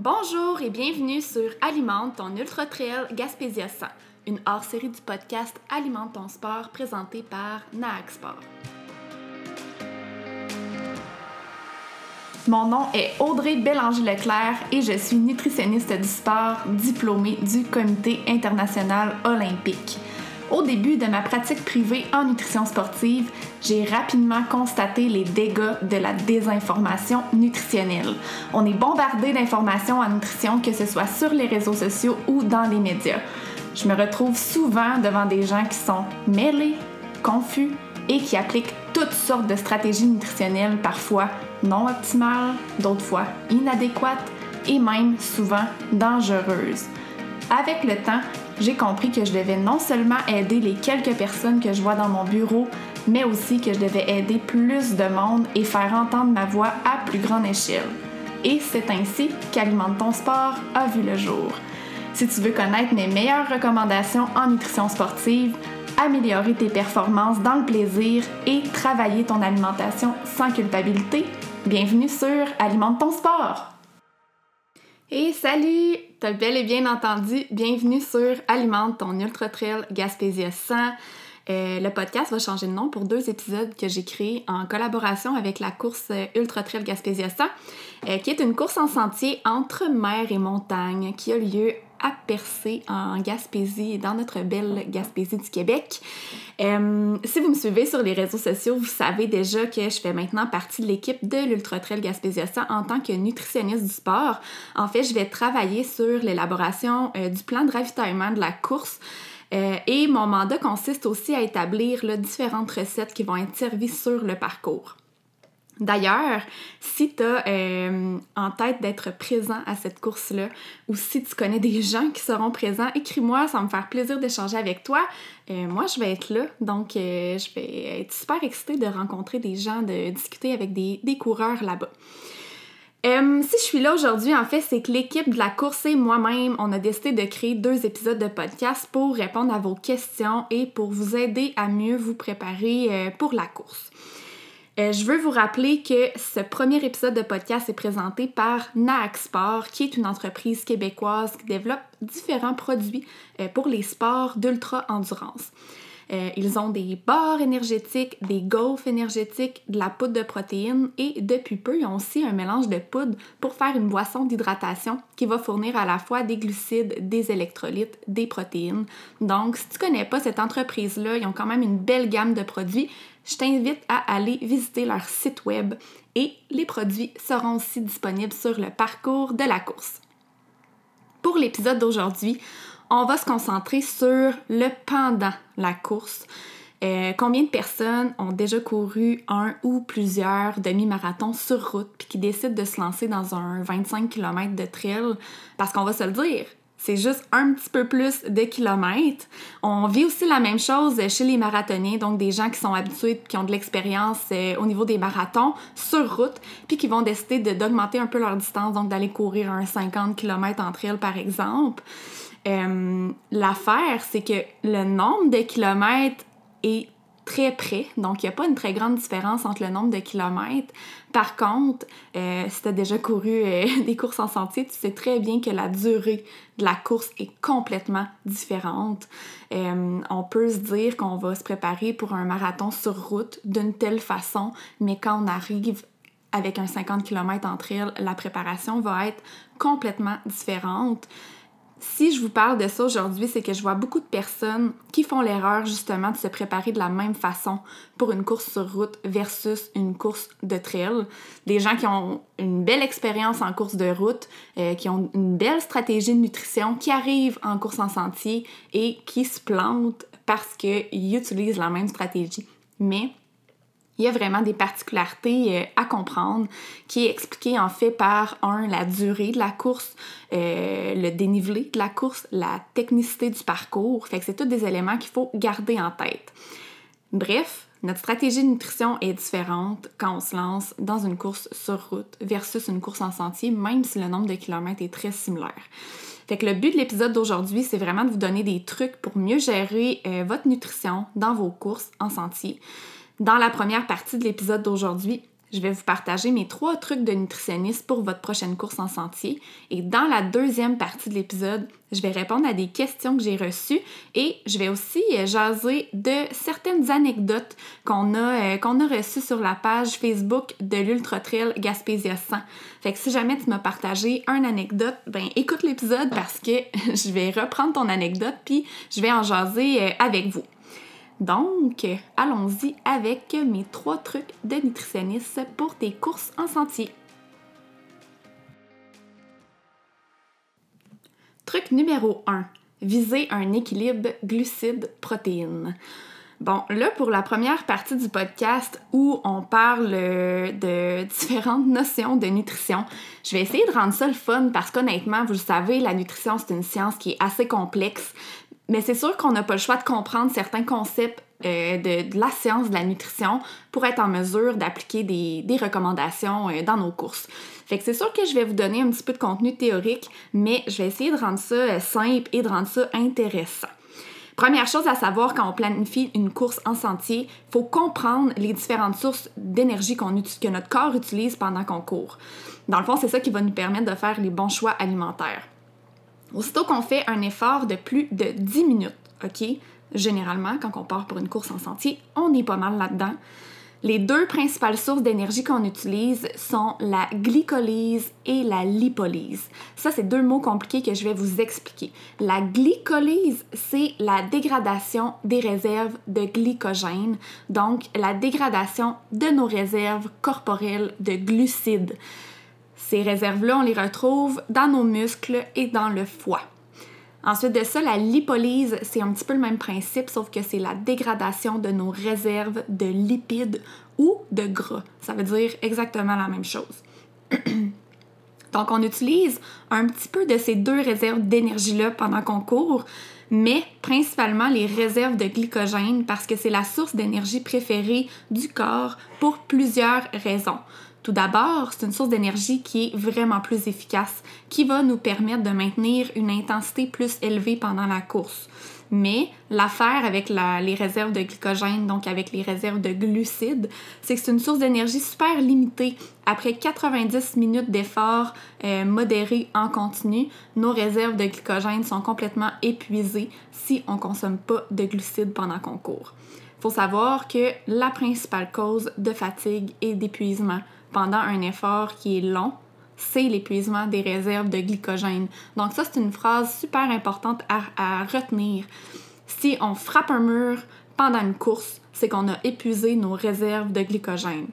Bonjour et bienvenue sur Alimente ton Ultra Trail Gaspésia 100, une hors-série du podcast Alimente ton sport présenté par Naag Sport. Mon nom est Audrey Bélanger-Leclerc et je suis nutritionniste du sport diplômée du Comité international olympique. Au début de ma pratique privée en nutrition sportive, j'ai rapidement constaté les dégâts de la désinformation nutritionnelle. On est bombardé d'informations en nutrition, que ce soit sur les réseaux sociaux ou dans les médias. Je me retrouve souvent devant des gens qui sont mêlés, confus et qui appliquent toutes sortes de stratégies nutritionnelles, parfois non optimales, d'autres fois inadéquates et même souvent dangereuses. Avec le temps, j'ai compris que je devais non seulement aider les quelques personnes que je vois dans mon bureau, mais aussi que je devais aider plus de monde et faire entendre ma voix à plus grande échelle. Et c'est ainsi qu'Alimente ton sport a vu le jour. Si tu veux connaître mes meilleures recommandations en nutrition sportive, améliorer tes performances dans le plaisir et travailler ton alimentation sans culpabilité, bienvenue sur Alimente ton sport! Et salut! T'as bel et bien entendu, bienvenue sur Alimente ton Ultra Trail Gaspésia 100. Euh, le podcast va changer de nom pour deux épisodes que j'ai créés en collaboration avec la course Ultra Trail Gaspésia 100, euh, qui est une course en sentier entre mer et montagne qui a lieu à Percé en Gaspésie, dans notre belle Gaspésie du Québec. Euh, si vous me suivez sur les réseaux sociaux, vous savez déjà que je fais maintenant partie de l'équipe de l'Ultra Trail Gaspésia 100 en tant que nutritionniste du sport. En fait, je vais travailler sur l'élaboration du plan de ravitaillement de la course. Euh, et mon mandat consiste aussi à établir différentes recettes qui vont être servies sur le parcours. D'ailleurs, si tu as euh, en tête d'être présent à cette course-là ou si tu connais des gens qui seront présents, écris-moi, ça va me faire plaisir d'échanger avec toi. Euh, moi, je vais être là, donc je vais être super excitée de rencontrer des gens, de discuter avec des coureurs là-bas. Euh, si je suis là aujourd'hui, en fait, c'est que l'équipe de la course et moi-même, on a décidé de créer deux épisodes de podcast pour répondre à vos questions et pour vous aider à mieux vous préparer euh, pour la course. Euh, je veux vous rappeler que ce premier épisode de podcast est présenté par Naak Sport, qui est une entreprise québécoise qui développe différents produits pour les sports d'ultra-endurance. Euh, ils ont des barres énergétiques, des gaufres énergétiques, de la poudre de protéines et depuis peu, ils ont aussi un mélange de poudre pour faire une boisson d'hydratation qui va fournir à la fois des glucides, des électrolytes, des protéines. Donc, si tu connais pas cette entreprise-là, ils ont quand même une belle gamme de produits. Je t'invite à aller visiter leur site web et les produits seront aussi disponibles sur le parcours de la course. Pour l'épisode d'aujourd'hui, on va se concentrer sur le pendant la course. Euh, combien de personnes ont déjà couru un ou plusieurs demi-marathons sur route puis qui décident de se lancer dans un 25 km de trail? Parce qu'on va se le dire, c'est juste un petit peu plus de kilomètres. On vit aussi la même chose chez les marathoniens, donc des gens qui sont habitués, qui ont de l'expérience euh, au niveau des marathons sur route, puis qui vont décider d'augmenter un peu leur distance, donc d'aller courir un 50 km en trail par exemple. Euh, l'affaire, c'est que le nombre de kilomètres est très près, donc il n'y a pas une très grande différence entre le nombre de kilomètres. Par contre, euh, si tu as déjà couru euh, des courses en sentier, tu sais très bien que la durée de la course est complètement différente. on peut se dire qu'on va se préparer pour un marathon sur route d'une telle façon, mais quand on arrive avec un 50 km entre elles, la préparation va être complètement différente. Si je vous parle de ça aujourd'hui, c'est que je vois beaucoup de personnes qui font l'erreur justement de se préparer de la même façon pour une course sur route versus une course de trail. Des gens qui ont une belle expérience en course de route, euh, qui ont une belle stratégie de nutrition, qui arrivent en course en sentier et qui se plantent parce qu'ils utilisent la même stratégie. Mais il y a vraiment des particularités euh, à comprendre qui est expliqué en fait par un la durée de la course, euh, le dénivelé de la course, la technicité du parcours. Fait c'est tous des éléments qu'il faut garder en tête. Bref, notre stratégie de nutrition est différente quand on se lance dans une course sur route versus une course en sentier, même si le nombre de kilomètres est très similaire. Fait le but de l'épisode d'aujourd'hui, c'est vraiment de vous donner des trucs pour mieux gérer euh, votre nutrition dans vos courses en sentier. Dans la première partie de l'épisode d'aujourd'hui, je vais vous partager mes trois trucs de nutritionniste pour votre prochaine course en sentier. Et dans la deuxième partie de l'épisode, je vais répondre à des questions que j'ai reçues et je vais aussi euh, jaser de certaines anecdotes qu'on a, euh, a reçues sur la page Facebook de l'Ultra Trail Gaspésia 100. Fait que si jamais tu m'as partagé une anecdote, ben écoute l'épisode parce que je vais reprendre ton anecdote puis je vais en jaser euh, avec vous. Donc, allons-y avec mes trois trucs de nutritionniste pour tes courses en sentier. Truc numéro 1. Viser un équilibre glucides-protéines. Bon, là, pour la première partie du podcast où on parle de différentes notions de nutrition, je vais essayer de rendre ça le fun parce qu'honnêtement, vous le savez, la nutrition, c'est une science qui est assez complexe. Mais c'est sûr qu'on n'a pas le choix de comprendre certains concepts euh, de, la science de la nutrition pour être en mesure d'appliquer des, recommandations euh, dans nos courses. Fait que c'est sûr que je vais vous donner un petit peu de contenu théorique, mais je vais essayer de rendre ça euh, simple et de rendre ça intéressant. Première chose à savoir quand on planifie une course en sentier, il faut comprendre les différentes sources d'énergie que notre corps utilise pendant qu'on court. Dans le fond, c'est ça qui va nous permettre de faire les bons choix alimentaires. Aussitôt qu'on fait un effort de plus de 10 minutes, OK? Généralement, quand on part pour une course en sentier, on est pas mal là-dedans. Les deux principales sources d'énergie qu'on utilise sont la glycolyse et la lipolyse. Ça, c'est deux mots compliqués que je vais vous expliquer. La glycolyse, c'est la dégradation des réserves de glycogène, donc la dégradation de nos réserves corporelles de glucides. Ces réserves-là, on les retrouve dans nos muscles et dans le foie. Ensuite de ça, la lipolyse, c'est un petit peu le même principe, sauf que c'est la dégradation de nos réserves de lipides ou de gras. Ça veut dire exactement la même chose. Donc, on utilise un petit peu de ces deux réserves d'énergie-là pendant qu'on court, mais principalement les réserves de glycogène parce que c'est la source d'énergie préférée du corps pour plusieurs raisons. Tout d'abord, c'est une source d'énergie qui est vraiment plus efficace, qui va nous permettre de maintenir une intensité plus élevée pendant la course. Mais l'affaire avec les réserves de glycogène, donc avec les réserves de glucides, c'est que c'est une source d'énergie super limitée. Après 90 minutes d'effort euh, modéré en continu, nos réserves de glycogène sont complètement épuisées si on ne consomme pas de glucides pendant qu'on court. Il faut savoir que la principale cause de fatigue et d'épuisement pendant un effort qui est long, c'est l'épuisement des réserves de glycogène. Donc ça, c'est une phrase super importante à, retenir. Si on frappe un mur pendant une course, c'est qu'on a épuisé nos réserves de glycogène.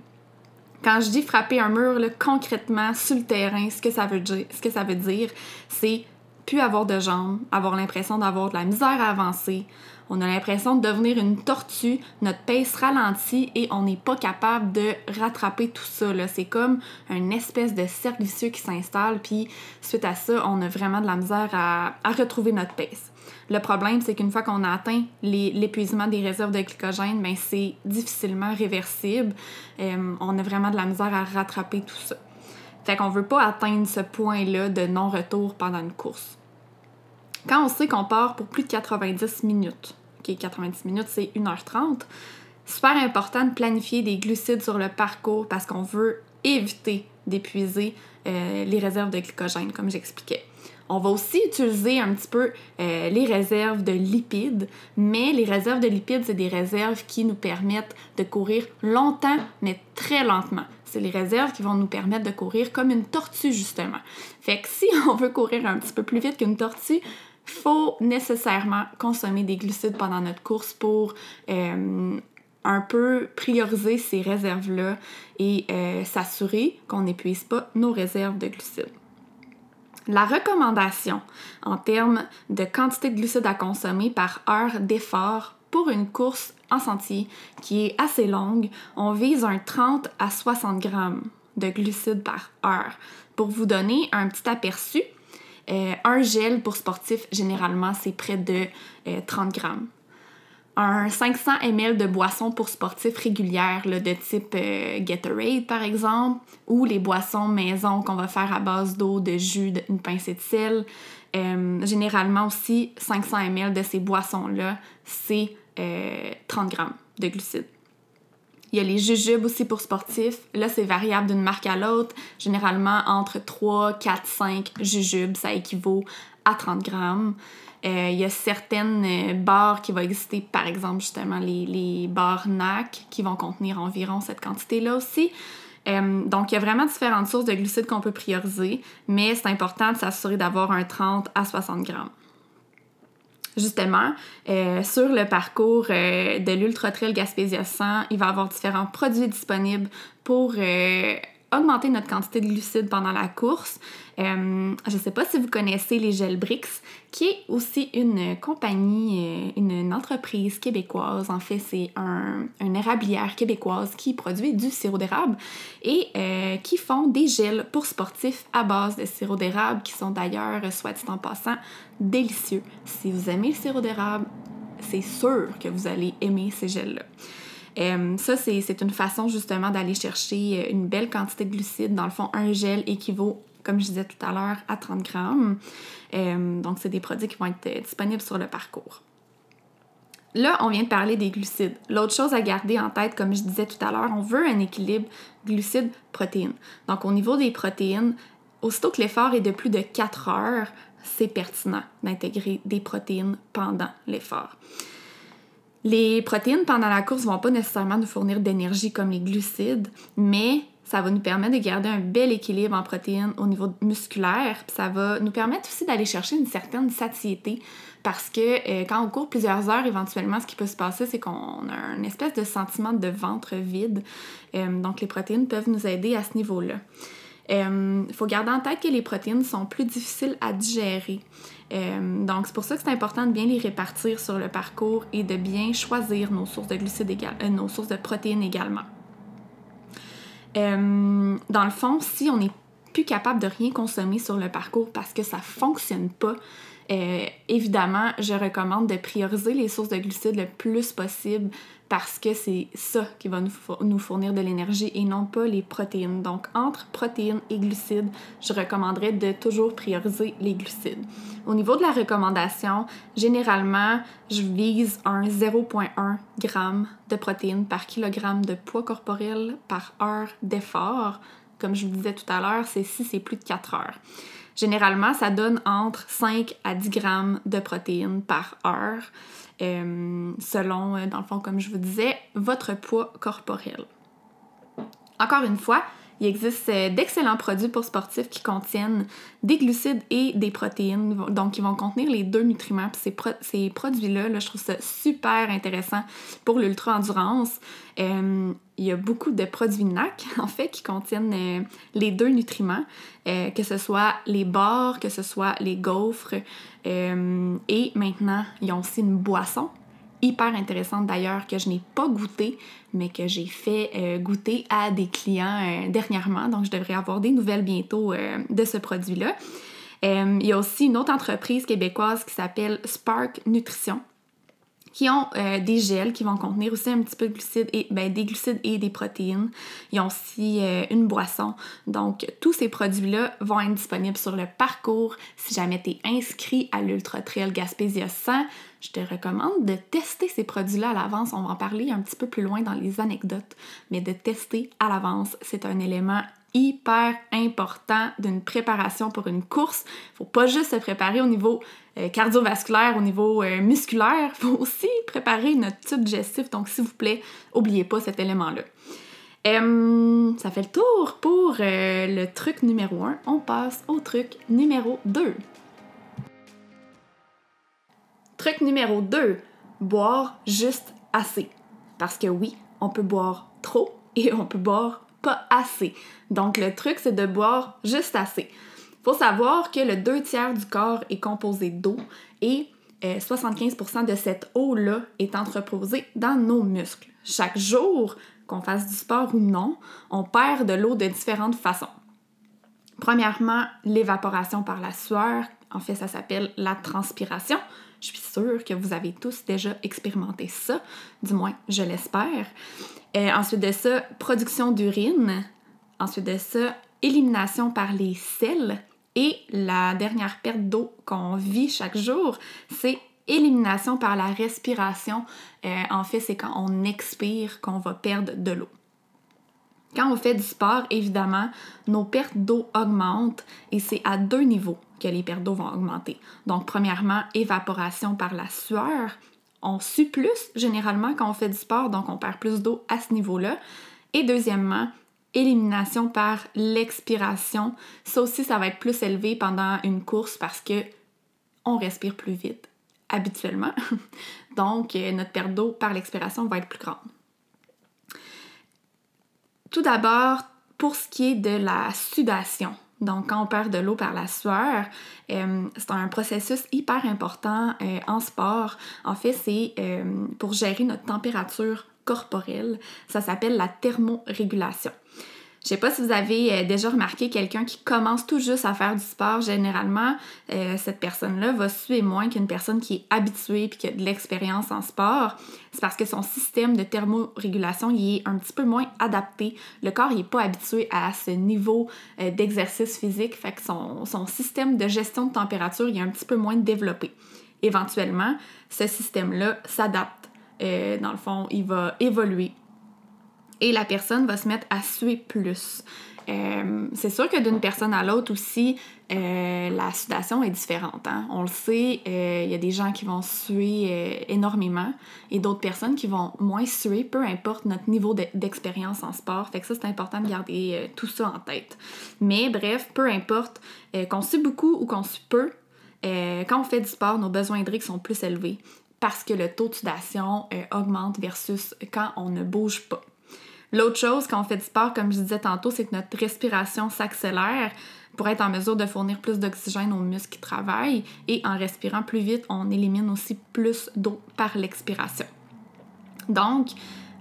Quand je dis frapper un mur, concrètement, sur le terrain, ce que ça veut dire, ce que ça veut dire, c'est plus avoir de jambes, avoir l'impression d'avoir de la misère à avancer, on a l'impression de devenir une tortue, notre pace ralentit et on n'est pas capable de rattraper tout ça. C'est comme une espèce de cercle vicieux qui s'installe, puis suite à ça, on a vraiment de la misère à, retrouver notre pace. Le problème, c'est qu'une fois qu'on a atteint l'épuisement des réserves de glycogène, ben c'est difficilement réversible. Euh, on a vraiment de la misère à rattraper tout ça. Fait qu'on veut pas atteindre ce point-là de non-retour pendant une course. Quand on sait qu'on part pour plus de 90 minutes, OK, 90 minutes, c'est 1h30, super important de planifier des glucides sur le parcours parce qu'on veut éviter d'épuiser euh, les réserves de glycogène, comme j'expliquais. On va aussi utiliser un petit peu euh, les réserves de lipides, mais les réserves de lipides, c'est des réserves qui nous permettent de courir longtemps, mais très lentement. C'est les réserves qui vont nous permettre de courir comme une tortue, justement. Fait que si on veut courir un petit peu plus vite qu'une tortue, faut nécessairement consommer des glucides pendant notre course pour euh, un peu prioriser ces réserves-là et euh, s'assurer qu'on n'épuise pas nos réserves de glucides. La recommandation en termes de quantité de glucides à consommer par heure d'effort pour une course en sentier qui est assez longue, on vise un 30 à 60 grammes de glucides par heure. Pour vous donner un petit aperçu, euh, un gel pour sportif, généralement, c'est près de 30 euh, grammes. Un 500 ml de boisson pour sportifs régulière, de type euh, Gatorade par exemple, ou les boissons maison qu'on va faire à base d'eau, de jus, d'une pincée de sel. généralement aussi, 500 ml de ces boissons-là, c'est 30 grammes de glucides. Il y a les jujubes aussi pour sportifs. Là, c'est variable d'une marque à l'autre. Généralement, entre 3, 4, 5 jujubes, ça équivaut à 30 grammes. Euh, il y a certaines euh, barres qui vont exister, par exemple, justement, les, les barres NAC qui vont contenir environ cette quantité-là aussi. Euh, donc, il y a vraiment différentes sources de glucides qu'on peut prioriser, mais c'est important de s'assurer d'avoir un 30 à 60 grammes. Justement, sur le parcours de l'Ultra Trail Gaspésia 100, il va y avoir différents produits disponibles pour augmenter notre quantité de glucides pendant la course. Euh, je ne sais pas si vous connaissez les Gelbrix, qui est aussi une compagnie, euh, une, entreprise québécoise. En fait, c'est un, une érablière québécoise qui produit du sirop d'érable et euh, qui font des gels pour sportifs à base de sirop d'érable, qui sont d'ailleurs, soit dit en passant, délicieux. Si vous aimez le sirop d'érable, c'est sûr que vous allez aimer ces gels-là. Euh, ça, c'est une façon justement d'aller chercher une belle quantité de glucides. Dans le fond, un gel équivaut, comme je disais tout à l'heure, à 30 grammes. Euh, donc, c'est des produits qui vont être disponibles sur le parcours. Là, on vient de parler des glucides. L'autre chose à garder en tête, comme je disais tout à l'heure, on veut un équilibre glucides-protéines. Donc, au niveau des protéines, aussitôt que l'effort est de plus de 4 heures, c'est pertinent d'intégrer des protéines pendant l'effort. Les protéines pendant la course vont pas nécessairement nous fournir d'énergie comme les glucides, mais ça va nous permettre de garder un bel équilibre en protéines au niveau musculaire. ça va nous permettre aussi d'aller chercher une certaine satiété parce que euh, quand on court plusieurs heures, éventuellement, ce qui peut se passer, c'est qu'on a une espèce de sentiment de ventre vide. Euh, donc les protéines peuvent nous aider à ce niveau-là. Il euh, faut garder en tête que les protéines sont plus difficiles à digérer. Donc, c'est pour ça que c'est important de bien les répartir sur le parcours et de bien choisir nos sources de glucides euh, nos sources de protéines également. Dans le fond, si on n'est plus capable de rien consommer sur le parcours parce que ça fonctionne pas, évidemment, je recommande de prioriser les sources de glucides le plus possible parce que c'est ça qui va nous fournir de l'énergie et non pas les protéines. Donc, entre protéines et glucides, je recommanderais de toujours prioriser les glucides. Au niveau de la recommandation, généralement, je vise un 0,1 g de protéines par kilogramme de poids corporel par heure d'effort. Comme je vous disais tout à l'heure, c'est si c'est plus de 4 heures. Généralement, ça donne entre 5 à 10 grammes de protéines par heure. Euh, selon, euh, dans le fond, comme je vous disais, votre poids corporel. Encore une fois, il existe euh, d'excellents produits pour sportifs qui contiennent des glucides et des protéines, donc ils vont contenir les deux nutriments. ces, ces produits-là, là, je trouve ça super intéressant pour l'ultra-endurance. Il y a beaucoup de produits NAC, en fait, qui contiennent les deux nutriments, que ce soit les barres, que ce soit les gaufres. Et maintenant, ils ont aussi une boisson hyper intéressante d'ailleurs que je n'ai pas goûté, mais que j'ai fait euh, goûter à des clients euh, dernièrement. Donc, je devrais avoir des nouvelles bientôt euh, de ce produit-là. il y a aussi une autre entreprise québécoise qui s'appelle Spark Nutrition qui ont des gels qui vont contenir aussi un petit peu de glucides et ben, des glucides et des protéines. Ils ont aussi une boisson. Donc tous ces produits-là vont être disponibles sur le parcours. Si jamais tu es inscrit à l'Ultra Trail Gaspésia 100, je te recommande de tester ces produits-là à l'avance. On va en parler un petit peu plus loin dans les anecdotes, mais de tester à l'avance, c'est un élément hyper important d'une préparation pour une course. Faut pas juste se préparer au niveau euh, cardiovasculaire, au niveau euh, musculaire, faut aussi préparer notre tube digestif. Donc, s'il vous plaît, n'oubliez pas cet élément-là. ça fait le tour pour euh, le truc numéro 1. On passe au truc numéro 2. Truc numéro 2, boire juste assez. Parce que oui, on peut boire trop et on peut boire assez. Donc le truc, c'est de boire juste assez. Faut savoir que le 2 tiers du corps est composé d'eau et 75% euh, de cette eau-là est entreposée dans nos muscles. Chaque jour, qu'on fasse du sport ou non, on perd de l'eau de différentes façons. Premièrement, l'évaporation par la sueur. En fait, ça s'appelle la transpiration. Je suis sûre que vous avez tous déjà expérimenté ça, du moins je l'espère. Euh, ensuite de ça, production d'urine. Ensuite de ça, élimination par les selles. Et la dernière perte d'eau qu'on vit chaque jour, c'est Élimination par la respiration, euh, en fait, c'est quand on expire qu'on va perdre de l'eau. Quand on fait du sport, évidemment, nos pertes d'eau augmentent et c'est à deux niveaux que les pertes d'eau vont augmenter. Donc, premièrement, évaporation par la sueur. On sue plus généralement quand on fait du sport, donc on perd plus d'eau à ce niveau-là. Et deuxièmement, élimination par l'expiration. Ça aussi, ça va être plus élevé pendant une course parce que on respire plus vite habituellement. Donc, euh, notre perte d'eau par l'expiration va être plus grande. Tout d'abord, pour ce qui est de la sudation, donc quand on perd de l'eau par la sueur, euh, c'est un processus hyper important euh, en sport. En fait, c'est pour gérer notre température corporelle. Ça s'appelle la thermorégulation. Je sais pas si vous avez euh, déjà remarqué quelqu'un qui commence tout juste à faire du sport. Généralement, euh, cette personne-là va suer moins qu'une personne qui est habituée et qui a de l'expérience en sport. C'est parce que son système de thermorégulation est un petit peu moins adapté. Le corps n'est pas habitué à ce niveau euh, d'exercice physique, fait que son, son système de gestion de température est un petit peu moins développé. Éventuellement, ce système-là s'adapte. dans le fond, il va évoluer et la personne va se mettre à suer plus. Euh, c'est sûr que d'une personne à l'autre aussi, euh, la sudation est différente. Hein. On le sait, euh, il y a des gens qui vont suer énormément et d'autres personnes qui vont moins suer, peu importe notre niveau d'expérience en sport. Fait que ça, c'est important de garder tout ça en tête. Mais bref, peu importe qu'on sue beaucoup ou qu'on sue peu, quand on fait du sport, nos besoins hydriques sont plus élevés parce que le taux de sudation augmente versus quand on ne bouge pas. L'autre chose quand on fait du sport, comme je disais tantôt, c'est que notre respiration s'accélère pour être en mesure de fournir plus d'oxygène aux muscles qui travaillent et en respirant plus vite, on élimine aussi plus d'eau par l'expiration. Donc,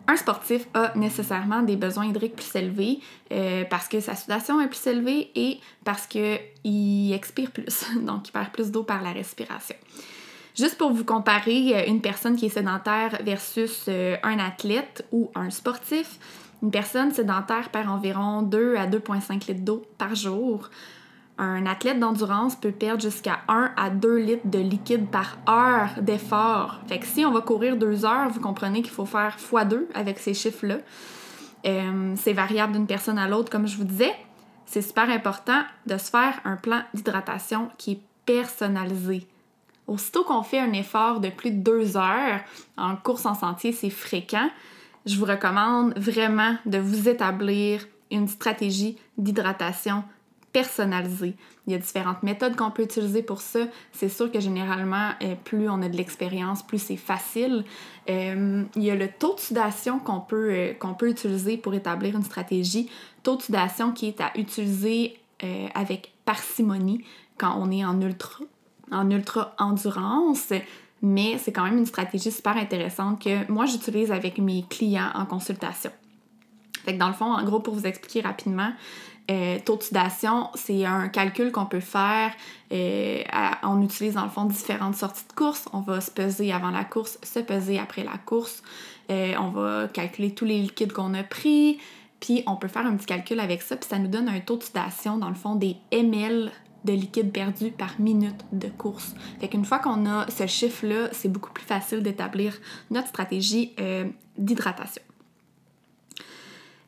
un sportif a nécessairement des besoins hydriques plus élevés euh, parce que sa sudation est plus élevée et parce qu'il expire plus, donc il perd plus d'eau par la respiration. Juste pour vous comparer euh, une personne qui est sédentaire versus euh, un athlète ou un sportif, une personne sédentaire perd environ 2 à 2,5 litres d'eau par jour. Un athlète d'endurance peut perdre jusqu'à 1 à 2 litres de liquide par heure d'effort. Fait que si on va courir 2 heures, vous comprenez qu'il faut faire x2 avec ces chiffres-là. Euh, c'est variable d'une personne à l'autre, comme je vous disais. C'est super important de se faire un plan d'hydratation qui est personnalisé. Aussitôt qu'on fait un effort de plus de deux heures en course en sentier, c'est fréquent, je vous recommande vraiment de vous établir une stratégie d'hydratation personnalisée. Il y a différentes méthodes qu'on peut utiliser pour ça. C'est sûr que généralement, euh, plus on a de l'expérience, plus c'est facile. Euh, il y a le taux de sudation qu'on peut, euh, qu'on peut utiliser pour établir une stratégie. Taux de sudation qui est à utiliser avec parcimonie quand on est en ultra en ultra endurance, mais c'est quand même une stratégie super intéressante que moi j'utilise avec mes clients en consultation. Fait dans le fond, en gros, pour vous expliquer rapidement, euh, taux de sudation, c'est un calcul qu'on peut faire. Euh, on utilise dans le fond différentes sorties de course. On va se peser avant la course, se peser après la course. Euh, on va calculer tous les liquides qu'on a pris. Puis on peut faire un petit calcul avec ça. Puis ça nous donne un taux de sudation, dans le fond, des ml de liquide perdu par minute de course. Fait qu'une fois qu'on a ce chiffre-là, c'est beaucoup plus facile d'établir notre stratégie euh, d'hydratation.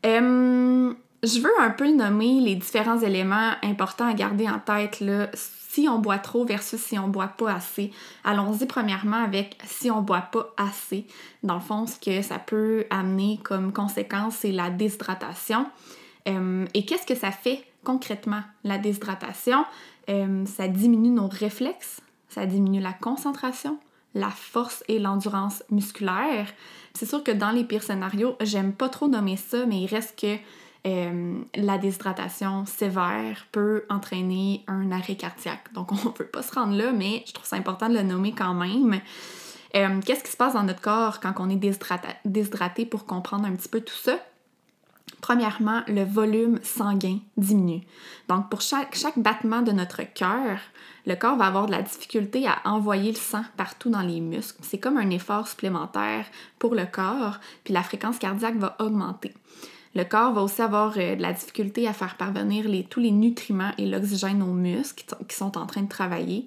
Euh, je veux un peu nommer les différents éléments importants à garder en tête si on boit trop versus si on boit pas assez. Allons-y premièrement avec si on boit pas assez. Dans le fond, ce que ça peut amener comme conséquence, c'est la déshydratation. Euh, et qu'est-ce que ça fait concrètement la déshydratation? Euh, ça diminue nos réflexes, ça diminue la concentration, la force et l'endurance musculaire. C'est sûr que dans les pires scénarios, j'aime pas trop nommer ça, mais il reste que euh, la déshydratation sévère peut entraîner un arrêt cardiaque. Donc on peut pas se rendre là, mais je trouve ça important de le nommer quand même. Qu'est-ce qui se passe dans notre corps quand on est déshydraté pour comprendre un petit peu tout ça? Premièrement, le volume sanguin diminue. Donc, pour chaque, battement de notre cœur, le corps va avoir de la difficulté à envoyer le sang partout dans les muscles. C'est comme un effort supplémentaire pour le corps, puis la fréquence cardiaque va augmenter. Le corps va aussi avoir euh, de la difficulté à faire parvenir tous les nutriments et l'oxygène aux muscles qui, sont en train de travailler.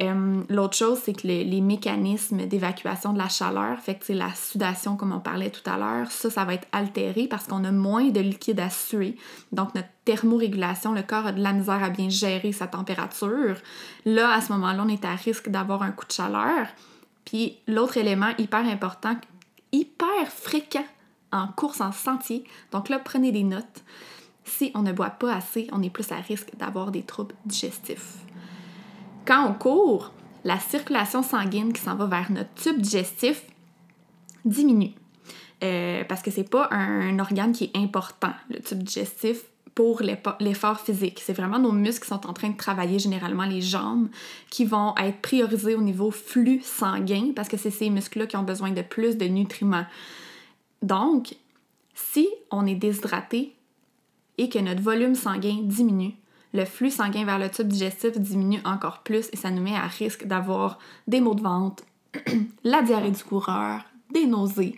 Euh, l'autre chose, c'est que les mécanismes d'évacuation de la chaleur, fait que la sudation comme on parlait tout à l'heure, ça, ça va être altéré parce qu'on a moins de liquide à suer. Donc notre thermorégulation, le corps a de la misère à bien gérer sa température. Là, à ce moment-là, on est à risque d'avoir un coup de chaleur. Puis l'autre élément hyper important, hyper fréquent en course en sentier, donc là, prenez des notes. Si on ne boit pas assez, on est plus à risque d'avoir des troubles digestifs. Quand on court, la circulation sanguine qui s'en va vers notre tube digestif diminue. Euh, parce que c'est pas un, organe qui est important, le tube digestif, pour l'effort physique. C'est vraiment nos muscles qui sont en train de travailler, généralement les jambes, qui vont être priorisés au niveau flux sanguin, parce que c'est ces muscles-là qui ont besoin de plus de nutriments. Donc, si on est déshydraté et que notre volume sanguin diminue, le flux sanguin vers le tube digestif diminue encore plus et ça nous met à risque d'avoir des maux de ventre, la diarrhée du coureur, des nausées,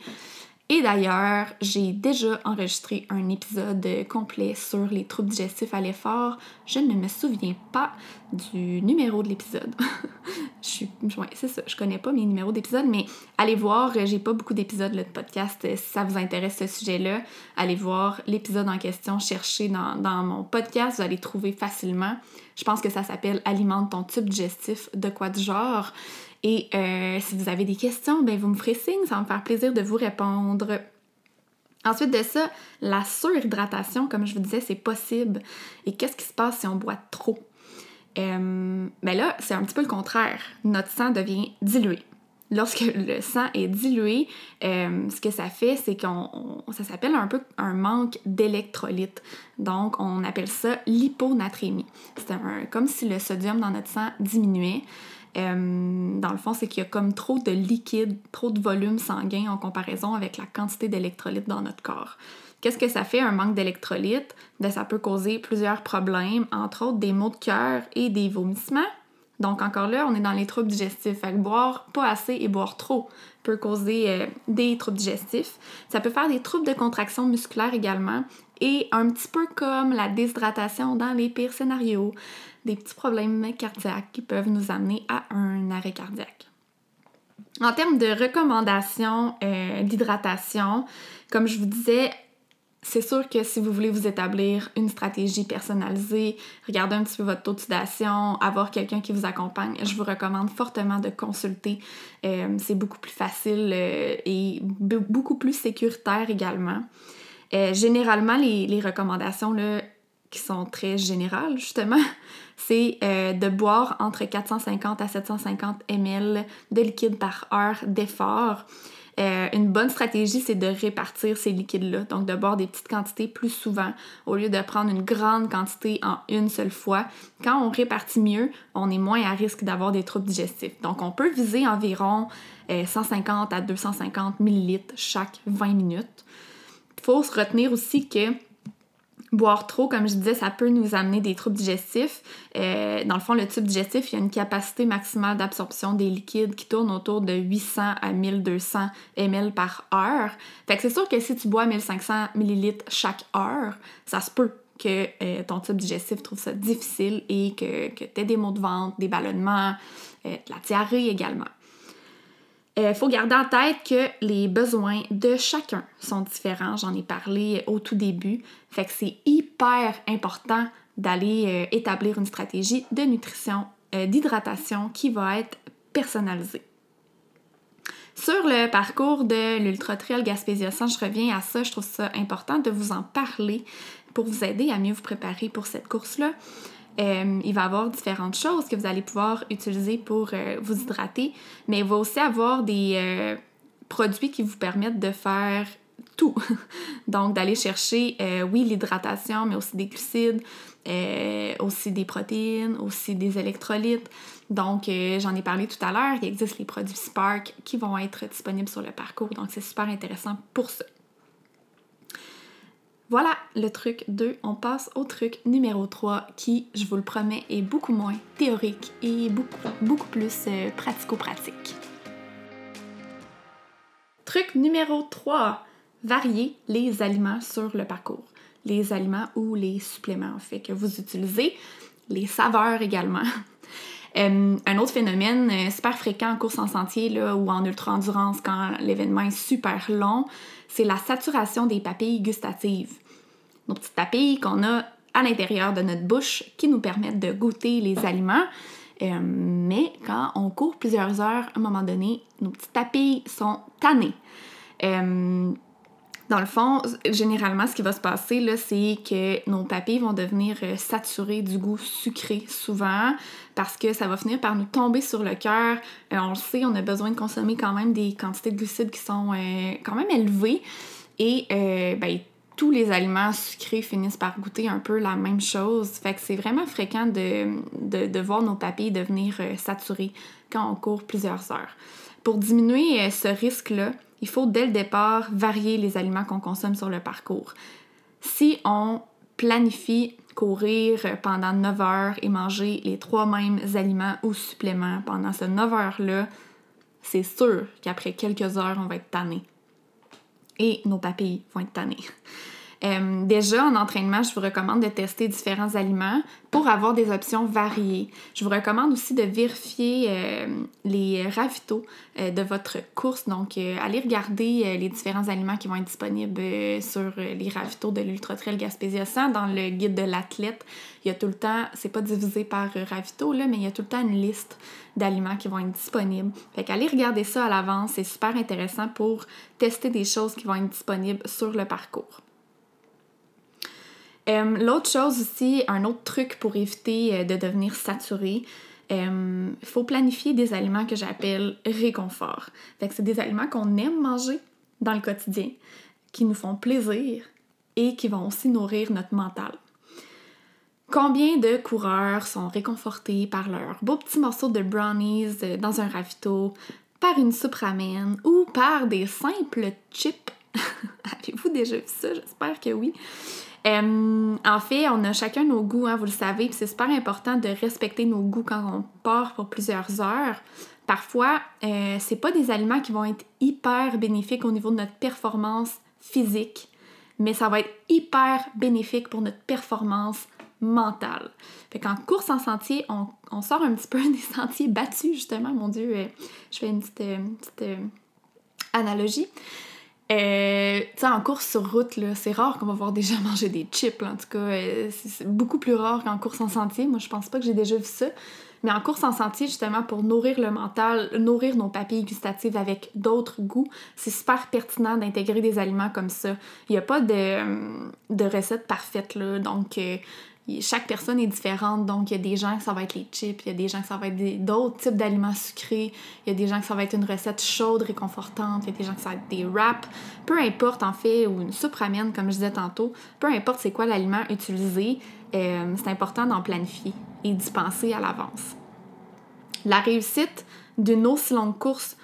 et d'ailleurs, j'ai déjà enregistré un épisode complet sur les troubles digestifs à l'effort. Je ne me souviens pas du numéro de l'épisode. je suis, c'est je connais pas mes numéros d'épisode, mais allez voir, j'ai pas beaucoup d'épisodes de podcast. Si ça vous intéresse ce sujet-là, allez voir l'épisode en question, cherchez dans, dans mon podcast, vous allez trouver facilement. Je pense que ça s'appelle Alimente ton tube digestif, de quoi du genre. Et euh, si vous avez des questions, ben vous me ferez signe, ça va me faire plaisir de vous répondre. Ensuite de ça, la surhydratation, comme je vous disais, c'est possible. Et qu'est-ce qui se passe si on boit trop? Euh, ben là, c'est un petit peu le contraire. Notre sang devient dilué. Lorsque le sang est dilué, euh, ce que ça fait, c'est qu'on ça s'appelle un peu un manque d'électrolytes. Donc, on appelle ça l'hyponatrémie. C'est comme si le sodium dans notre sang diminuait. Euh, dans le fond, c'est qu'il y a comme trop de liquide, trop de volume sanguin en comparaison avec la quantité d'électrolytes dans notre corps. Qu'est-ce que ça fait un manque d'électrolytes? Ben, ça peut causer plusieurs problèmes, entre autres des maux de cœur et des vomissements. Donc encore là, on est dans les troubles digestifs. Fait que boire pas assez et boire trop peut causer euh, des troubles digestifs. Ça peut faire des troubles de contraction musculaire également et un petit peu comme la déshydratation dans les pires scénarios des petits problèmes cardiaques qui peuvent nous amener à un arrêt cardiaque. En termes de recommandations euh, d'hydratation, comme je vous disais, c'est sûr que si vous voulez vous établir une stratégie personnalisée, regarder un petit peu votre taux de sudation, avoir quelqu'un qui vous accompagne, je vous recommande fortement de consulter. Euh, c'est beaucoup plus facile euh, et beaucoup plus sécuritaire également. généralement, les, les recommandations là, qui sont très générales, justement, c'est euh, de boire entre 450 à 750 ml de liquide par heure d'effort. Euh, une bonne stratégie, c'est de répartir ces liquides-là, donc de boire des petites quantités plus souvent au lieu de prendre une grande quantité en une seule fois. Quand on répartit mieux, on est moins à risque d'avoir des troubles digestifs. Donc on peut viser environ 150 euh, à 250 ml chaque 20 minutes. Il faut se retenir aussi que Boire trop, comme je disais, ça peut nous amener des troubles digestifs. Euh, dans le fond, le tube digestif, il y a une capacité maximale d'absorption des liquides qui tourne autour de 800 à 1200 ml par heure. Fait que c'est sûr que si tu bois 1500 ml chaque heure, ça se peut que euh, ton tube digestif trouve ça difficile et que, que tu aies des maux de ventre, des ballonnements, euh, de la diarrhée également. Il euh, faut garder en tête que les besoins de chacun sont différents. J'en ai parlé au tout début. Fait que c'est hyper important d'aller euh, établir une stratégie de nutrition, euh, d'hydratation qui va être personnalisée. Sur le parcours de l'Ultra Trail Gaspésia je reviens à ça. Je trouve ça important de vous en parler pour vous aider à mieux vous préparer pour cette course-là. Euh, il va y avoir différentes choses que vous allez pouvoir utiliser pour euh, vous hydrater, mais il va aussi avoir des euh, produits qui vous permettent de faire tout. Donc, d'aller chercher, oui, l'hydratation, mais aussi des glucides, aussi des protéines, aussi des électrolytes. Donc, j'en ai parlé tout à l'heure, il existe les produits Spark qui vont être disponibles sur le parcours. Donc, c'est super intéressant pour ça. Voilà le truc 2. On passe au truc numéro 3 qui, je vous le promets, est beaucoup moins théorique et beaucoup, plus euh, pratico-pratique. Truc numéro 3. Varier les aliments sur le parcours. Les aliments ou les suppléments en fait que vous utilisez. Les saveurs également. Euh, un autre phénomène euh, super fréquent en course en sentier ou en ultra-endurance quand l'événement est super long, c'est la saturation des papilles gustatives. Nos petites papilles qu'on a à l'intérieur de notre bouche qui nous permettent de goûter les aliments. Euh, mais quand on court plusieurs heures, à un moment donné, nos petites papilles sont tannées. Dans le fond, généralement, ce qui va se passer, c'est que nos papilles vont devenir euh, saturées du goût sucré souvent parce que ça va finir par nous tomber sur le cœur. Euh, on le sait, on a besoin de consommer quand même des quantités de glucides qui sont euh, quand même élevées. Et ben, tous les aliments sucrés finissent par goûter un peu la même chose. Fait que c'est vraiment fréquent de, voir nos papilles devenir saturées quand on court plusieurs heures. Pour diminuer ce risque-là, il faut dès le départ varier les aliments qu'on consomme sur le parcours. Si on planifie courir pendant 9 heures et manger les trois mêmes aliments ou suppléments pendant ces 9 heures-là, c'est sûr qu'après quelques heures, on va être tanné. Et nos papilles vont être tannées. Euh, déjà, en entraînement, je vous recommande de tester différents aliments pour avoir des options variées. Je vous recommande aussi de vérifier euh, les ravitaux euh, de votre course. Donc, allez regarder les différents aliments qui vont être disponibles sur les ravitaux de l'Ultra Trail Gaspésia 100 dans le guide de l'athlète. Il y a tout le temps, c'est pas divisé par ravitaux, là, mais il y a tout le temps une liste d'aliments qui vont être disponibles. Fait qu'allez regarder ça à l'avance, c'est super intéressant pour tester des choses qui vont être disponibles sur le parcours. Euh, l'autre chose aussi, un autre truc pour éviter euh, de devenir saturé, il euh, faut planifier des aliments que j'appelle réconfort. C'est des aliments qu'on aime manger dans le quotidien, qui nous font plaisir et qui vont aussi nourrir notre mental. Combien de coureurs sont réconfortés par leur beau petit morceau de brownies dans un ravito, par une soupe ramen ou par des simples chips? Avez-vous déjà vu ça? J'espère que oui. Euh, en fait, on a chacun nos goûts, hein, vous le savez, puis c'est super important de respecter nos goûts quand on part pour plusieurs heures. Parfois, euh, c'est pas des aliments qui vont être hyper bénéfiques au niveau de notre performance physique, mais ça va être hyper bénéfique pour notre performance mentale. Fait qu'en course en sentier, on, sort un petit peu des sentiers battus, justement, mon Dieu, euh, je fais une petite, petite analogie. Euh, tu sais, en course sur route, c'est rare qu'on va voir des gens manger des chips. En tout cas, euh, c'est beaucoup plus rare qu'en course en sentier. Moi, je pense pas que j'ai déjà vu ça. Mais en course en sentier, justement, pour nourrir le mental, nourrir nos papilles gustatives avec d'autres goûts, c'est super pertinent d'intégrer des aliments comme ça. Il n'y a pas de, de recette parfaite, là. Donc, euh, chaque personne est différente, donc il y a des gens que ça va être les chips, il y a des gens que ça va être d'autres types d'aliments sucrés, il y a des gens que ça va être une recette chaude, réconfortante, il y a des gens que ça va être des wraps, peu importe en fait, ou une soupe ramen comme je disais tantôt, peu importe c'est quoi l'aliment utilisé, euh, c'est important d'en planifier et d'y penser à l'avance. La réussite d'une aussi longue course,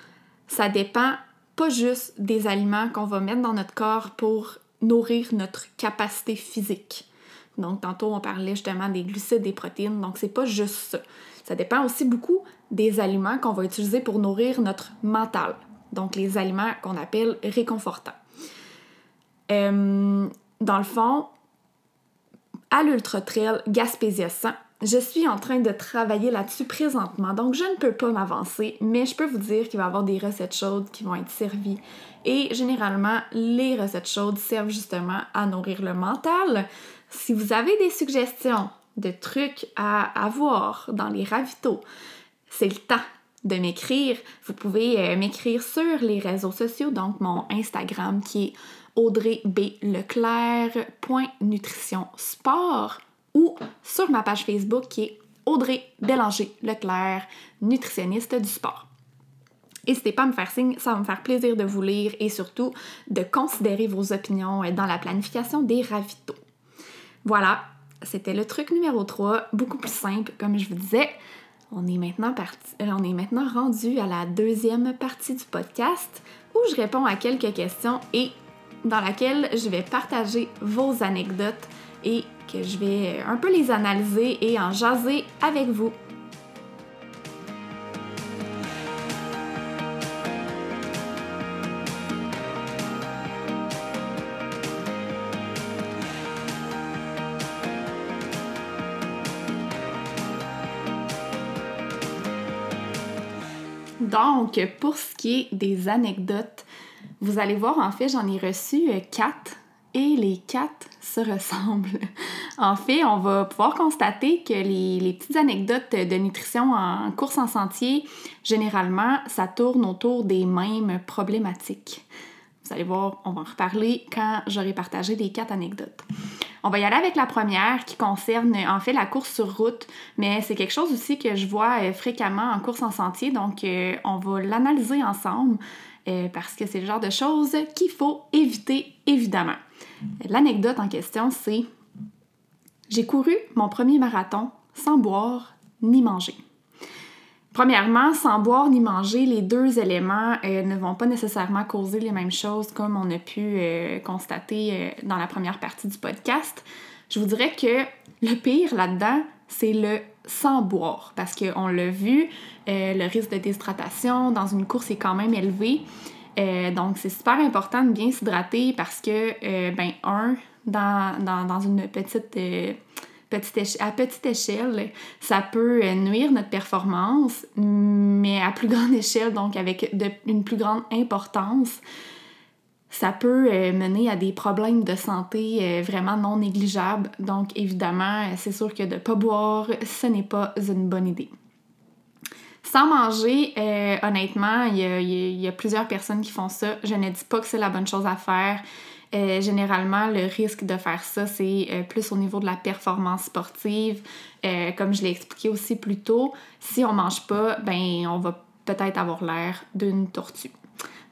ça dépend pas juste des aliments qu'on va mettre dans notre corps pour nourrir notre capacité physique donc, tantôt, on parlait justement des glucides, des protéines. Donc, c'est pas juste ça. Ça dépend aussi beaucoup des aliments qu'on va utiliser pour nourrir notre mental. Donc, les aliments qu'on appelle réconfortants. Euh, dans le fond, à l'Ultra Trail Gaspésia 100, je suis en train de travailler là-dessus présentement, donc je ne peux pas m'avancer, mais je peux vous dire qu'il va y avoir des recettes chaudes qui vont être servies. Et généralement, les recettes chaudes servent justement à nourrir le mental, si vous avez des suggestions de trucs à avoir dans les ravitaux, c'est le temps de m'écrire. Vous pouvez euh, m'écrire sur les réseaux sociaux, donc mon Instagram qui est Audrey B. Leclerc.nutritionsport ou sur ma page Facebook qui est Audrey Bélanger Leclerc, nutritionniste du sport. N'hésitez pas à me faire signe, ça va me faire plaisir de vous lire et surtout de considérer vos opinions dans la planification des ravitaux. Voilà, c'était le truc numéro 3, beaucoup plus simple, comme je vous disais. On est maintenant parti, euh, on est maintenant rendu à la deuxième partie du podcast où je réponds à quelques questions et dans laquelle je vais partager vos anecdotes et que je vais un peu les analyser et en jaser avec vous. Donc, pour ce qui est des anecdotes, vous allez voir, en fait, j'en ai reçu euh, quatre et les quatre se ressemblent. en fait, on va pouvoir constater que les, petites anecdotes de nutrition en course en sentier, généralement, ça tourne autour des mêmes problématiques. Vous allez voir, on va en reparler quand j'aurai partagé les quatre anecdotes. On va y aller avec la première qui concerne en fait la course sur route, mais c'est quelque chose aussi que je vois euh, fréquemment en course en sentier, donc euh, on va l'analyser ensemble euh, parce que c'est le genre de choses qu'il faut éviter évidemment. L'anecdote en question, c'est J'ai couru mon premier marathon sans boire ni manger. Premièrement, sans boire ni manger, les deux éléments euh, ne vont pas nécessairement causer les mêmes choses comme on a pu euh, constater dans la première partie du podcast. Je vous dirais que le pire là-dedans, c'est le sans boire parce qu'on l'a vu, le risque de déshydratation dans une course est quand même élevé. donc, c'est super important de bien s'hydrater parce que, ben, un, dans, dans, dans une petite à petite échelle, ça peut euh, nuire notre performance, mais à plus grande échelle, donc avec une plus grande importance, ça peut euh, mener à des problèmes de santé euh, vraiment non négligeables. Donc évidemment, c'est sûr que de ne pas boire, ce n'est pas une bonne idée. Sans manger, honnêtement, il y, a plusieurs personnes qui font ça. Je ne dis pas que c'est la bonne chose à faire. Euh, généralement, le risque de faire ça, c'est euh, plus au niveau de la performance sportive. Euh, comme je l'ai expliqué aussi plus tôt, si on mange pas, ben on va peut-être avoir l'air d'une tortue.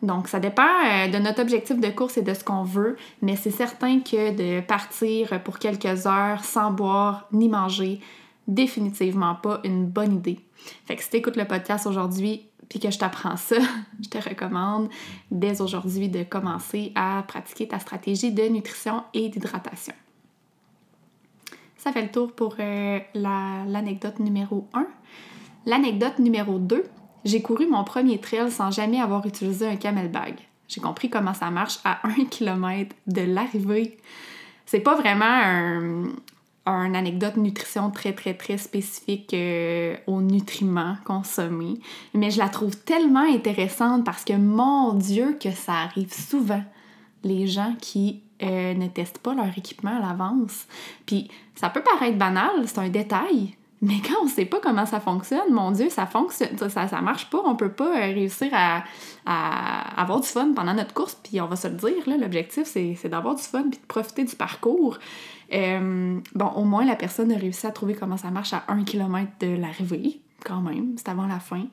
Donc, ça dépend de notre objectif de course et de ce qu'on veut, mais c'est certain que de partir pour quelques heures sans boire ni manger, définitivement pas une bonne idée. Fait que si tu écoutes le podcast aujourd'hui, puis que je t'apprends ça, je te recommande dès aujourd'hui de commencer à pratiquer ta stratégie de nutrition et d'hydratation. Ça fait le tour pour euh, l'anecdote numéro 1. L'anecdote numéro 2, j'ai couru mon premier trail sans jamais avoir utilisé un camelbag. J'ai compris comment ça marche à un kilomètre de l'arrivée. C'est pas vraiment un, anecdote nutrition très, très, très spécifique euh, aux nutriments consommés. Mais je la trouve tellement intéressante parce que, mon Dieu, que ça arrive souvent. Les gens qui euh, ne testent pas leur équipement à l'avance. Puis, ça peut paraître banal, c'est un détail, mais quand on sait pas comment ça fonctionne, mon Dieu, ça fonctionne, ça, ça marche pas. On peut pas euh, réussir à, avoir du fun pendant notre course. Puis on va se le dire, l'objectif, c'est, d'avoir du fun puis de profiter du parcours. Euh, bon, au moins, la personne a réussi à trouver comment ça marche à un kilomètre de l'arrivée, quand même, c'est avant la fin.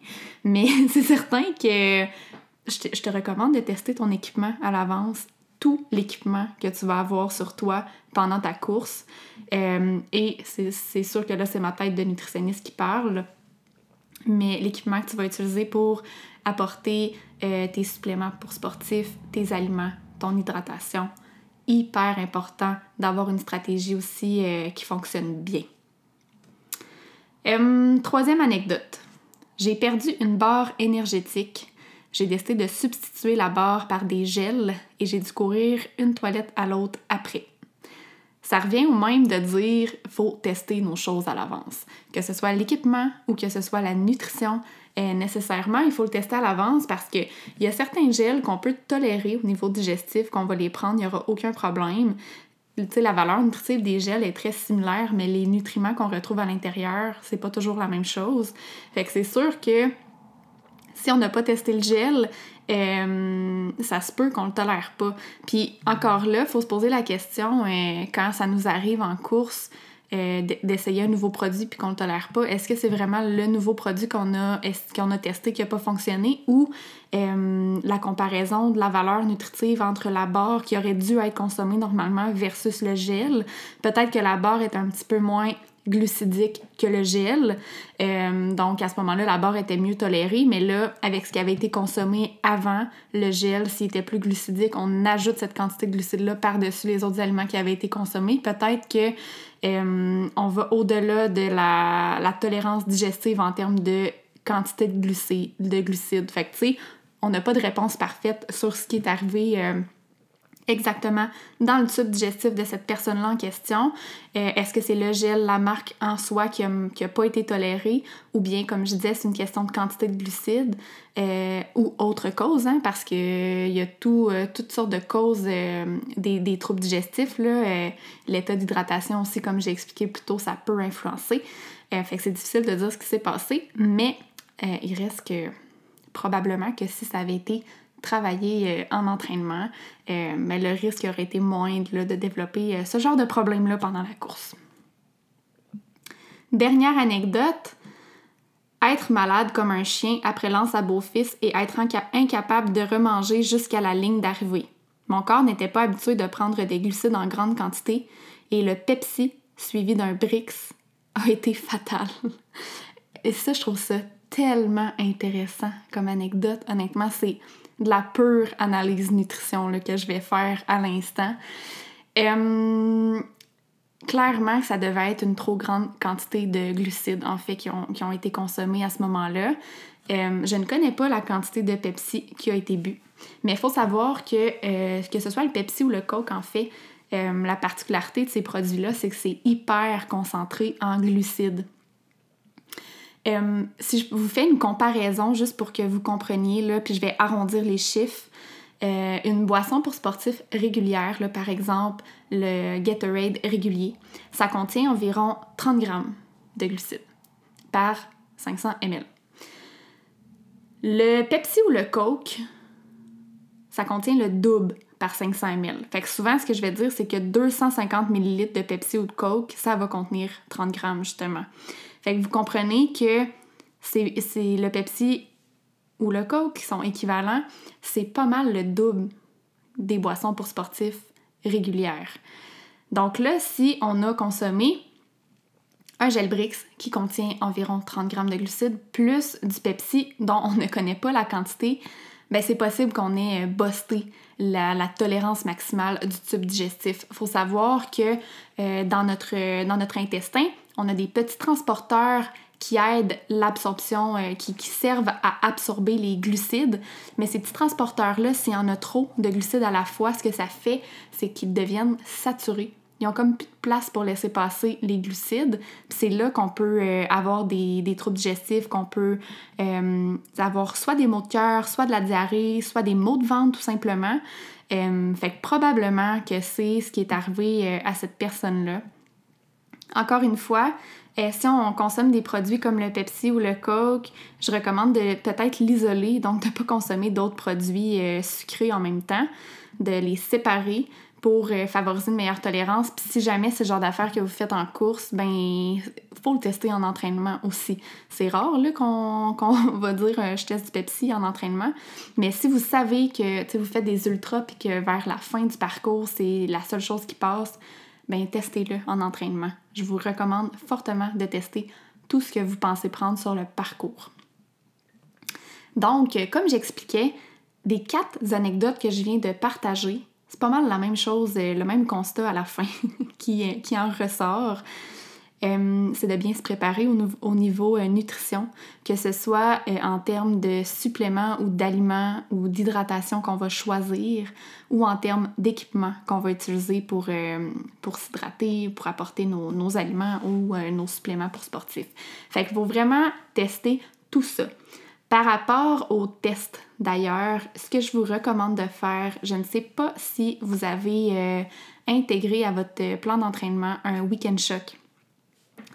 Mais c'est certain que je te recommande de tester ton équipement à l'avance tout l'équipement que tu vas avoir sur toi pendant ta course. Euh, et c'est sûr que là, c'est ma tête de nutritionniste qui parle, mais l'équipement que tu vas utiliser pour apporter euh, tes suppléments pour sportifs, tes aliments, ton hydratation, hyper important d'avoir une stratégie aussi euh, qui fonctionne bien. troisième anecdote. J'ai perdu une barre énergétique j'ai décidé de substituer la barre par des gels et j'ai dû courir une toilette à l'autre après. Ça revient au même de dire faut tester nos choses à l'avance. Que ce soit l'équipement ou que ce soit la nutrition, euh, nécessairement, il faut le tester à l'avance parce qu'il y a certains gels qu'on peut tolérer au niveau digestif, qu'on va les prendre, il n'y aura aucun problème. sais, la valeur nutritive des gels est très similaire, mais les nutriments qu'on retrouve à l'intérieur, c'est pas toujours la même chose. Fait que c'est sûr que si on n'a pas testé le gel, euh, ça se peut qu'on le tolère pas. Puis encore là, il faut se poser la question euh, quand ça nous arrive en course euh, d'essayer un nouveau produit puis qu'on le tolère pas. Est-ce que c'est vraiment le nouveau produit qu'on a, qu'on a testé qui n'a pas fonctionné ou la comparaison de la valeur nutritive entre la barre qui aurait dû être consommée normalement versus le gel? Peut-être que la barre est un petit peu moins glucidique que le gel. Euh, donc, à ce moment-là, la barre était mieux tolérée, mais là, avec ce qui avait été consommé avant le gel, s'il était plus glucidique, on ajoute cette quantité de glucides-là par-dessus les autres aliments qui avaient été consommés. Peut-être que euh, va au-delà de la, la, tolérance digestive en termes de quantité de, glucides. De glucides. Fait que, tu sais, on n'a pas de réponse parfaite sur ce qui est arrivé. Euh, exactement dans le tube digestif de cette personne-là en question. Euh, est-ce que c'est le gel, la marque en soi qui n'a pas été tolérée ou bien, comme je disais, c'est une question de quantité de glucides euh, ou autre cause, hein, parce qu'il euh, y a tout, toutes sortes de causes des, des, troubles digestifs. L'état d'hydratation aussi, comme j'ai expliqué plus tôt, ça peut influencer. fait que c'est difficile de dire ce qui s'est passé, mais il reste que probablement que si ça avait été travailler euh, en entraînement, euh, mais le risque aurait été moindre de développer euh, ce genre de problème-là pendant la course. Dernière anecdote, être malade comme un chien après lance à beau-fils et être incapable de remanger jusqu'à la ligne d'arrivée. Mon corps n'était pas habitué de prendre des glucides en grande quantité et le Pepsi, suivi d'un Brix, a été fatal. Et ça, je trouve ça tellement intéressant comme anecdote. Honnêtement, c'est de la pure analyse nutrition que je vais faire à l'instant. clairement, ça devait être une trop grande quantité de glucides, en fait, qui ont, été consommés à ce moment-là. je ne connais pas la quantité de Pepsi qui a été bu. Mais il faut savoir que, euh, que ce soit le Pepsi ou le Coke, en fait, la particularité de ces produits-là, c'est que c'est hyper concentré en glucides. Euh, si je vous fais une comparaison juste pour que vous compreniez, là, puis je vais arrondir les chiffres, euh, une boisson pour sportifs régulière, là, par exemple le Gatorade régulier, ça contient environ 30 grammes de glucides par 500 ml. Le Pepsi ou le Coke, ça contient le double par 500 ml. Fait que souvent, ce que je vais dire, c'est que 250 ml de Pepsi ou de Coke, ça va contenir 30 grammes, justement. Fait que vous comprenez que c'est le Pepsi ou le Coke qui sont équivalents, c'est pas mal le double des boissons pour sportifs régulières. Donc là, si on a consommé un gel Brix qui contient environ 30 grammes de glucides plus du Pepsi dont on ne connaît pas la quantité, ben c'est possible qu'on ait busté la, tolérance maximale du tube digestif. Il faut savoir que euh, dans, notre, intestin, on a des petits transporteurs qui aident l'absorption, euh, qui, servent à absorber les glucides. Mais ces petits transporteurs-là, s'il y en a trop de glucides à la fois, ce que ça fait, c'est qu'ils deviennent saturés. Ils ont comme plus de place pour laisser passer les glucides. c'est là qu'on peut euh, avoir des, troubles digestifs, qu'on peut euh, avoir soit des maux de cœur, soit de la diarrhée, soit des maux de ventre tout simplement. fait que probablement que c'est ce qui est arrivé à cette personne-là. Encore une fois, euh, si on consomme des produits comme le Pepsi ou le Coke, je recommande de peut-être l'isoler, donc de ne pas consommer d'autres produits euh, sucrés en même temps, de les séparer pour euh, favoriser une meilleure tolérance. Puis si jamais c'est le genre d'affaires que vous faites en course, ben faut le tester en entraînement aussi. C'est rare là qu'on va dire je teste du Pepsi en entraînement, mais si vous savez que vous faites des ultras puis que vers la fin du parcours, c'est la seule chose qui passe, ben testez-le en entraînement. Je vous recommande fortement de tester tout ce que vous pensez prendre sur le parcours. Donc, comme j'expliquais, des quatre anecdotes que je viens de partager, c'est pas mal la même chose, euh, le même constat à la fin qui, qui en ressort. Euh, c'est de bien se préparer au, niveau euh, nutrition, que ce soit euh, en termes de suppléments ou d'aliments ou d'hydratation qu'on va choisir, ou en termes d'équipement qu'on va utiliser pour, pour s'hydrater, pour apporter nos, nos aliments ou nos suppléments pour sportifs. Fait qu'il faut vraiment tester tout ça. Par rapport aux tests, d'ailleurs, ce que je vous recommande de faire, je ne sais pas si vous avez intégré à votre plan d'entraînement un week-end choc.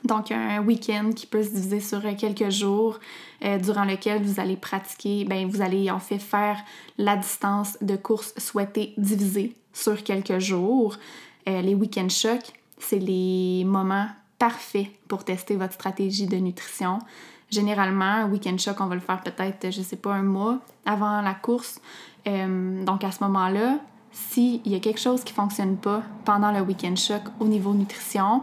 Donc, un week-end qui peut se diviser sur quelques jours euh, durant lequel vous allez pratiquer, ben, vous allez en fait faire la distance de course souhaitée divisée sur quelques jours. Euh, les week-end shocks, c'est les moments parfaits pour tester votre stratégie de nutrition. Généralement, un week-end shock, on va le faire peut-être, je sais pas, un mois avant la course. Euh, donc, à ce moment-là, s'il y a quelque chose qui ne fonctionne pas pendant le week-end choc au niveau nutrition,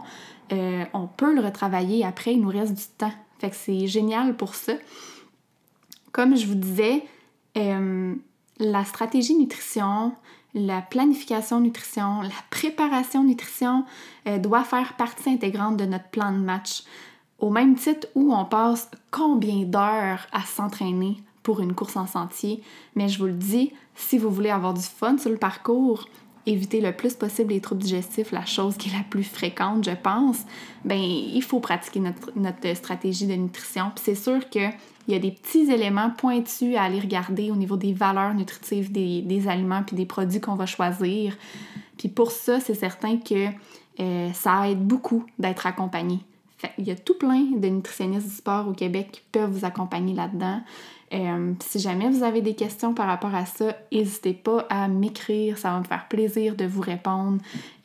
euh, on peut le retravailler après, il nous reste du temps. Fait que c'est génial pour ça. Comme je vous disais, euh, la stratégie nutrition, la planification nutrition, la préparation nutrition euh, doit faire partie intégrante de notre plan de match. Au même titre où on passe combien d'heures à s'entraîner pour une course en sentier, mais je vous le dis, si vous voulez avoir du fun sur le parcours, éviter le plus possible les troubles digestifs, la chose qui est la plus fréquente, je pense, ben il faut pratiquer notre, stratégie de nutrition. Puis c'est sûr qu'il y a des petits éléments pointus à aller regarder au niveau des valeurs nutritives des, des aliments puis des produits qu'on va choisir. Puis pour ça, c'est certain que euh, ça aide beaucoup d'être accompagné. Il y a tout plein de nutritionnistes du sport au Québec qui peuvent vous accompagner là-dedans. Euh, si jamais vous avez des questions par rapport à ça, n'hésitez pas à m'écrire, ça va me faire plaisir de vous répondre.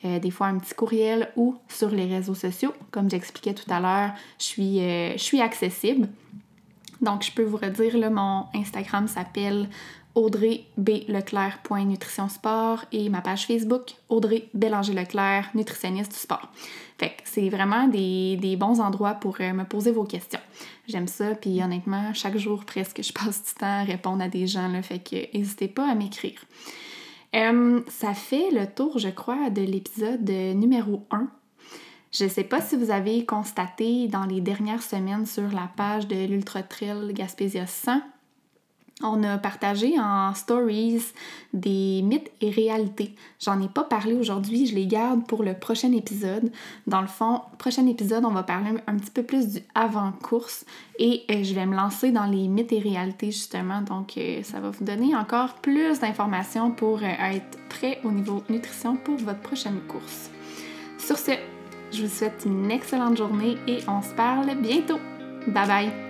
Euh, des fois un petit courriel ou sur les réseaux sociaux. Comme j'expliquais tout à l'heure, je suis, suis accessible. Donc je peux vous redire, mon Instagram s'appelle Audrey B. Leclerc. Nutrition Sport et ma page Facebook Audrey Bélanger Leclerc, nutritionniste du sport. Fait c'est vraiment des, bons endroits pour euh, me poser vos questions. J'aime ça, puis honnêtement, chaque jour presque, je passe du temps à répondre à des gens, là, n'hésitez pas à m'écrire. Euh, ça fait le tour, je crois, de l'épisode numéro 1 je ne sais pas si vous avez constaté dans les dernières semaines sur la page de l'Ultra Trail Gaspésia 100 on a partagé en stories des mythes et réalités. J'en ai pas parlé aujourd'hui, je les garde pour le prochain épisode. Dans le fond, prochain épisode, on va parler un petit peu plus du avant-course et euh, je vais me lancer dans les mythes et réalités justement. Donc, euh, ça va vous donner encore plus d'informations pour euh, être prêt au niveau nutrition pour votre prochaine course. Sur ce, je vous souhaite une excellente journée et on se parle bientôt. Bye bye!